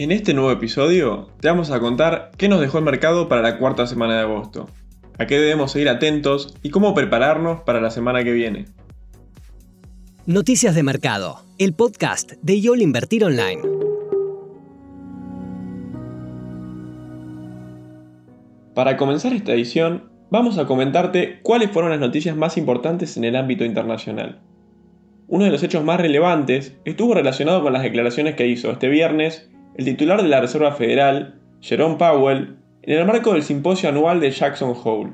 En este nuevo episodio te vamos a contar qué nos dejó el mercado para la cuarta semana de agosto, a qué debemos seguir atentos y cómo prepararnos para la semana que viene. Noticias de Mercado, el podcast de YOL Invertir Online. Para comenzar esta edición, vamos a comentarte cuáles fueron las noticias más importantes en el ámbito internacional. Uno de los hechos más relevantes estuvo relacionado con las declaraciones que hizo este viernes el titular de la Reserva Federal, Jerome Powell, en el marco del simposio anual de Jackson Hole.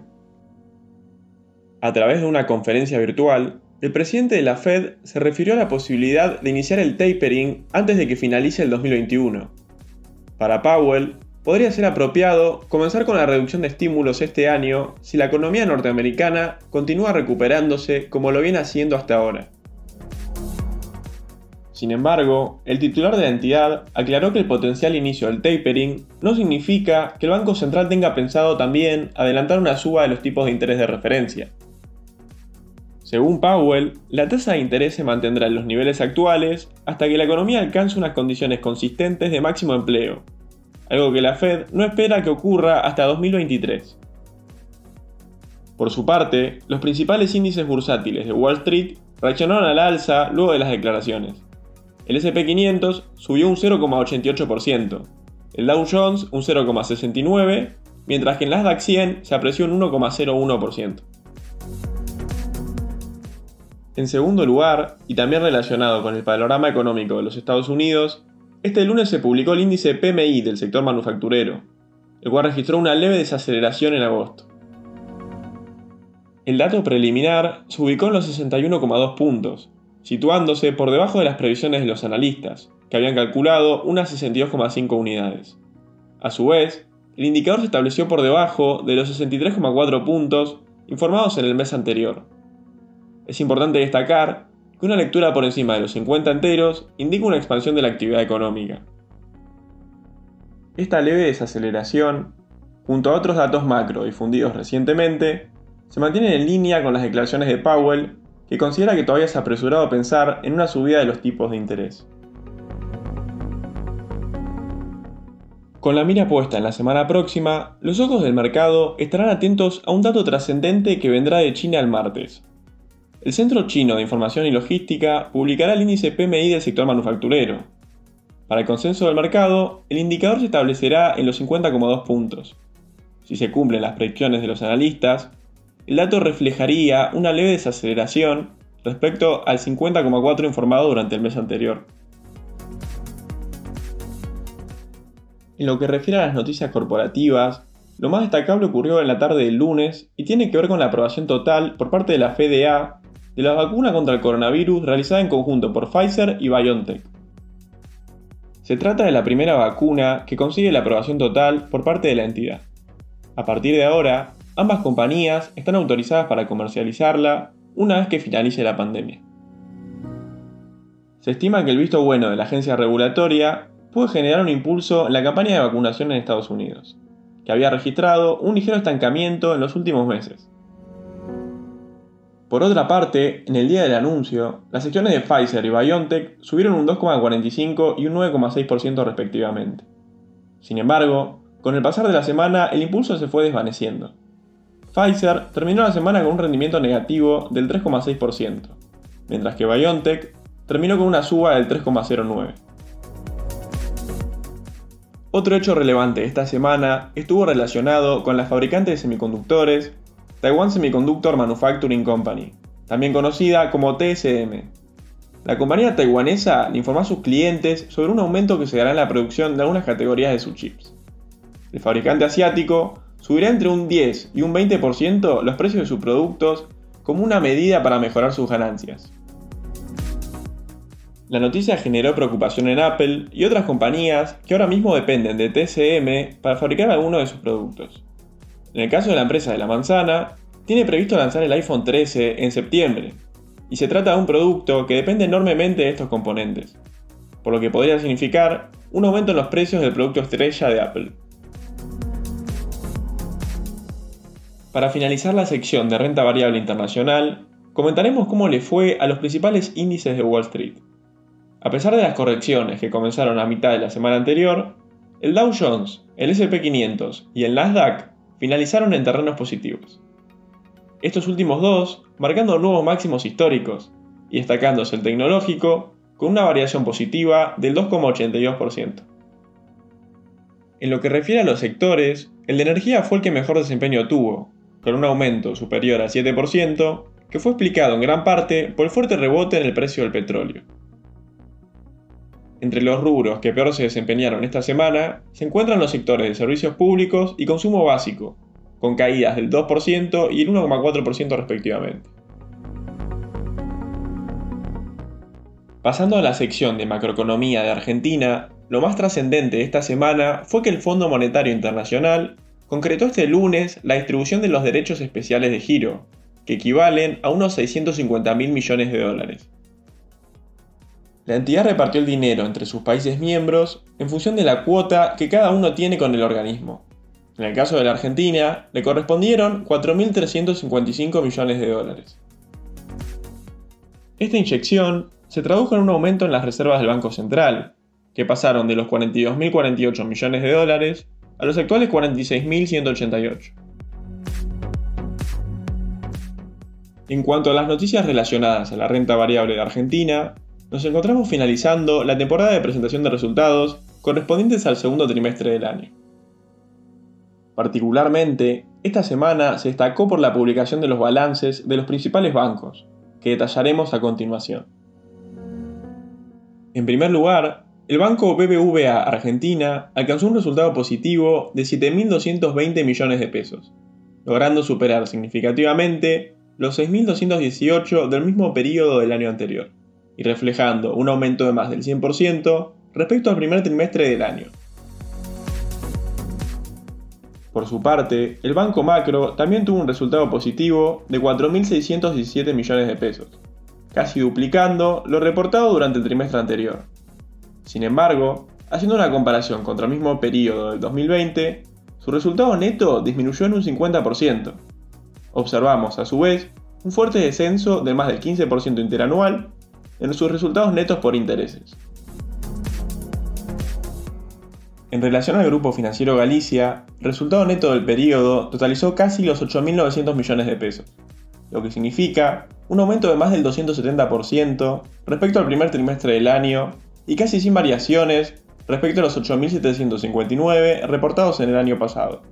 A través de una conferencia virtual, el presidente de la Fed se refirió a la posibilidad de iniciar el tapering antes de que finalice el 2021. Para Powell, podría ser apropiado comenzar con la reducción de estímulos este año si la economía norteamericana continúa recuperándose como lo viene haciendo hasta ahora. Sin embargo, el titular de la entidad aclaró que el potencial inicio del tapering no significa que el Banco Central tenga pensado también adelantar una suba de los tipos de interés de referencia. Según Powell, la tasa de interés se mantendrá en los niveles actuales hasta que la economía alcance unas condiciones consistentes de máximo empleo, algo que la Fed no espera que ocurra hasta 2023. Por su parte, los principales índices bursátiles de Wall Street reaccionaron al alza luego de las declaraciones. El SP500 subió un 0,88%, el Dow Jones un 0,69%, mientras que en Nasdaq 100 se apreció un 1,01%. En segundo lugar, y también relacionado con el panorama económico de los Estados Unidos, este lunes se publicó el índice PMI del sector manufacturero, el cual registró una leve desaceleración en agosto. El dato preliminar se ubicó en los 61,2 puntos, situándose por debajo de las previsiones de los analistas, que habían calculado unas 62,5 unidades. A su vez, el indicador se estableció por debajo de los 63,4 puntos informados en el mes anterior, es importante destacar que una lectura por encima de los 50 enteros indica una expansión de la actividad económica. Esta leve desaceleración, junto a otros datos macro difundidos recientemente, se mantiene en línea con las declaraciones de Powell, que considera que todavía es apresurado pensar en una subida de los tipos de interés. Con la mira puesta en la semana próxima, los ojos del mercado estarán atentos a un dato trascendente que vendrá de China el martes, el Centro Chino de Información y Logística publicará el índice PMI del sector manufacturero. Para el consenso del mercado, el indicador se establecerá en los 50,2 puntos. Si se cumplen las predicciones de los analistas, el dato reflejaría una leve desaceleración respecto al 50,4 informado durante el mes anterior. En lo que refiere a las noticias corporativas, lo más destacable ocurrió en la tarde del lunes y tiene que ver con la aprobación total por parte de la FDA de la vacuna contra el coronavirus realizada en conjunto por Pfizer y BioNTech. Se trata de la primera vacuna que consigue la aprobación total por parte de la entidad. A partir de ahora, ambas compañías están autorizadas para comercializarla una vez que finalice la pandemia. Se estima que el visto bueno de la agencia regulatoria puede generar un impulso en la campaña de vacunación en Estados Unidos, que había registrado un ligero estancamiento en los últimos meses. Por otra parte, en el día del anuncio, las acciones de Pfizer y BioNTech subieron un 2,45 y un 9,6% respectivamente. Sin embargo, con el pasar de la semana el impulso se fue desvaneciendo. Pfizer terminó la semana con un rendimiento negativo del 3,6%, mientras que BioNTech terminó con una suba del 3,09%. Otro hecho relevante esta semana estuvo relacionado con la fabricante de semiconductores Taiwan Semiconductor Manufacturing Company, también conocida como TSM. La compañía taiwanesa le informó a sus clientes sobre un aumento que se dará en la producción de algunas categorías de sus chips. El fabricante asiático subirá entre un 10 y un 20% los precios de sus productos como una medida para mejorar sus ganancias. La noticia generó preocupación en Apple y otras compañías que ahora mismo dependen de TSM para fabricar algunos de sus productos. En el caso de la empresa de la manzana, tiene previsto lanzar el iPhone 13 en septiembre, y se trata de un producto que depende enormemente de estos componentes, por lo que podría significar un aumento en los precios del producto estrella de Apple. Para finalizar la sección de renta variable internacional, comentaremos cómo le fue a los principales índices de Wall Street. A pesar de las correcciones que comenzaron a mitad de la semana anterior, el Dow Jones, el SP500 y el Nasdaq finalizaron en terrenos positivos. Estos últimos dos marcando nuevos máximos históricos y destacándose el tecnológico con una variación positiva del 2,82%. En lo que refiere a los sectores, el de energía fue el que mejor desempeño tuvo, con un aumento superior al 7%, que fue explicado en gran parte por el fuerte rebote en el precio del petróleo. Entre los rubros que peor se desempeñaron esta semana se encuentran los sectores de servicios públicos y consumo básico, con caídas del 2% y el 1,4% respectivamente. Pasando a la sección de macroeconomía de Argentina, lo más trascendente de esta semana fue que el Fondo Monetario Internacional concretó este lunes la distribución de los derechos especiales de giro, que equivalen a unos 650 mil millones de dólares. La entidad repartió el dinero entre sus países miembros en función de la cuota que cada uno tiene con el organismo. En el caso de la Argentina, le correspondieron 4.355 millones de dólares. Esta inyección se tradujo en un aumento en las reservas del Banco Central, que pasaron de los 42.048 millones de dólares a los actuales 46.188. En cuanto a las noticias relacionadas a la renta variable de Argentina, nos encontramos finalizando la temporada de presentación de resultados correspondientes al segundo trimestre del año. Particularmente, esta semana se destacó por la publicación de los balances de los principales bancos, que detallaremos a continuación. En primer lugar, el banco BBVA Argentina alcanzó un resultado positivo de 7.220 millones de pesos, logrando superar significativamente los 6.218 del mismo periodo del año anterior, y reflejando un aumento de más del 100% respecto al primer trimestre del año. Por su parte, el Banco Macro también tuvo un resultado positivo de 4.617 millones de pesos, casi duplicando lo reportado durante el trimestre anterior. Sin embargo, haciendo una comparación contra el mismo periodo del 2020, su resultado neto disminuyó en un 50%. Observamos, a su vez, un fuerte descenso de más del 15% interanual en sus resultados netos por intereses. En relación al grupo financiero Galicia, el resultado neto del periodo totalizó casi los 8.900 millones de pesos, lo que significa un aumento de más del 270% respecto al primer trimestre del año y casi sin variaciones respecto a los 8.759 reportados en el año pasado.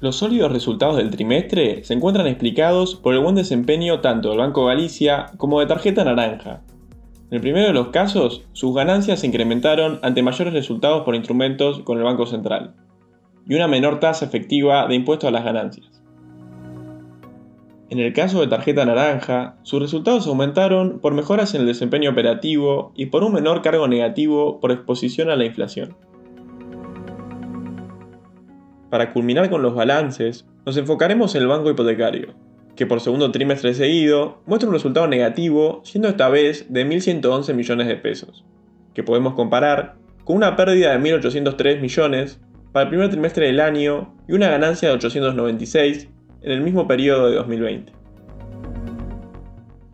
Los sólidos resultados del trimestre se encuentran explicados por el buen desempeño tanto del Banco Galicia como de Tarjeta Naranja. En el primero de los casos, sus ganancias se incrementaron ante mayores resultados por instrumentos con el Banco Central y una menor tasa efectiva de impuesto a las ganancias. En el caso de tarjeta naranja, sus resultados aumentaron por mejoras en el desempeño operativo y por un menor cargo negativo por exposición a la inflación. Para culminar con los balances, nos enfocaremos en el banco hipotecario, que por segundo trimestre seguido muestra un resultado negativo, siendo esta vez de 1.111 millones de pesos, que podemos comparar con una pérdida de 1.803 millones para el primer trimestre del año y una ganancia de 896 en el mismo periodo de 2020.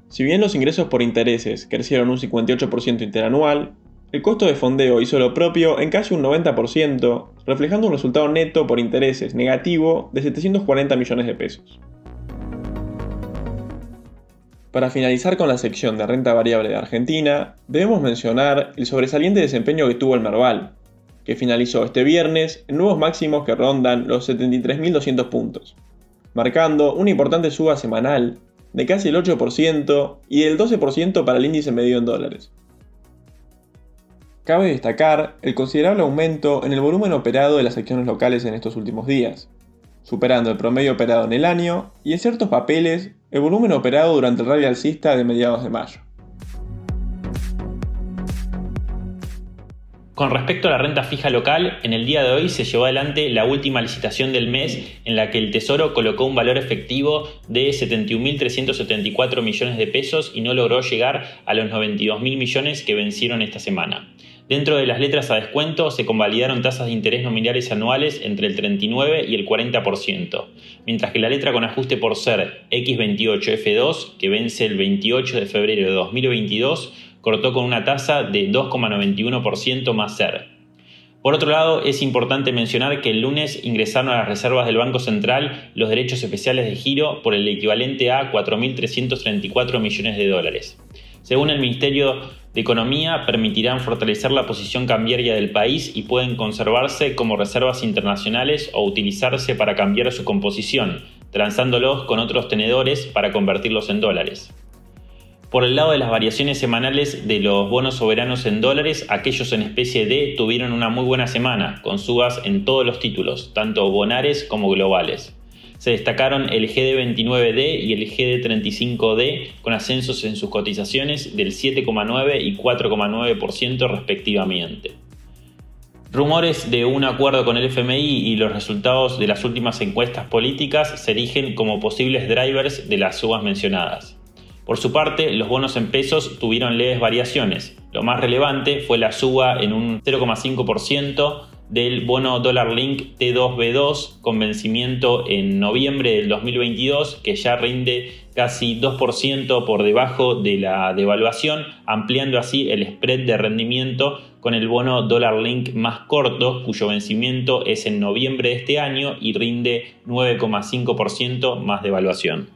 Si bien los ingresos por intereses crecieron un 58% interanual, el costo de fondeo hizo lo propio en casi un 90%, reflejando un resultado neto por intereses negativo de 740 millones de pesos. Para finalizar con la sección de renta variable de Argentina, debemos mencionar el sobresaliente desempeño que tuvo el Merval, que finalizó este viernes en nuevos máximos que rondan los 73.200 puntos, marcando una importante suba semanal de casi el 8% y del 12% para el índice medio en dólares. Cabe destacar el considerable aumento en el volumen operado de las acciones locales en estos últimos días, superando el promedio operado en el año y en ciertos papeles el volumen operado durante el rally alcista de mediados de mayo. Con respecto a la renta fija local, en el día de hoy se llevó adelante la última licitación del mes en la que el Tesoro colocó un valor efectivo de 71.374 millones de pesos y no logró llegar a los 92.000 millones que vencieron esta semana. Dentro de las letras a descuento se convalidaron tasas de interés nominales anuales entre el 39 y el 40%, mientras que la letra con ajuste por ser X28F2, que vence el 28 de febrero de 2022, cortó con una tasa de 2,91% más ser. Por otro lado, es importante mencionar que el lunes ingresaron a las reservas del Banco Central los derechos especiales de giro por el equivalente a 4.334 millones de dólares. Según el Ministerio de Economía, permitirán fortalecer la posición cambiaria del país y pueden conservarse como reservas internacionales o utilizarse para cambiar su composición, transándolos con otros tenedores para convertirlos en dólares. Por el lado de las variaciones semanales de los bonos soberanos en dólares, aquellos en especie D tuvieron una muy buena semana, con subas en todos los títulos, tanto bonares como globales. Se destacaron el GD29D y el GD35D con ascensos en sus cotizaciones del 7,9 y 4,9% respectivamente. Rumores de un acuerdo con el FMI y los resultados de las últimas encuestas políticas se erigen como posibles drivers de las subas mencionadas. Por su parte, los bonos en pesos tuvieron leves variaciones. Lo más relevante fue la suba en un 0,5% del bono Dollar Link T2B2 con vencimiento en noviembre del 2022 que ya rinde casi 2% por debajo de la devaluación, ampliando así el spread de rendimiento con el bono Dollar Link más corto cuyo vencimiento es en noviembre de este año y rinde 9,5% más devaluación.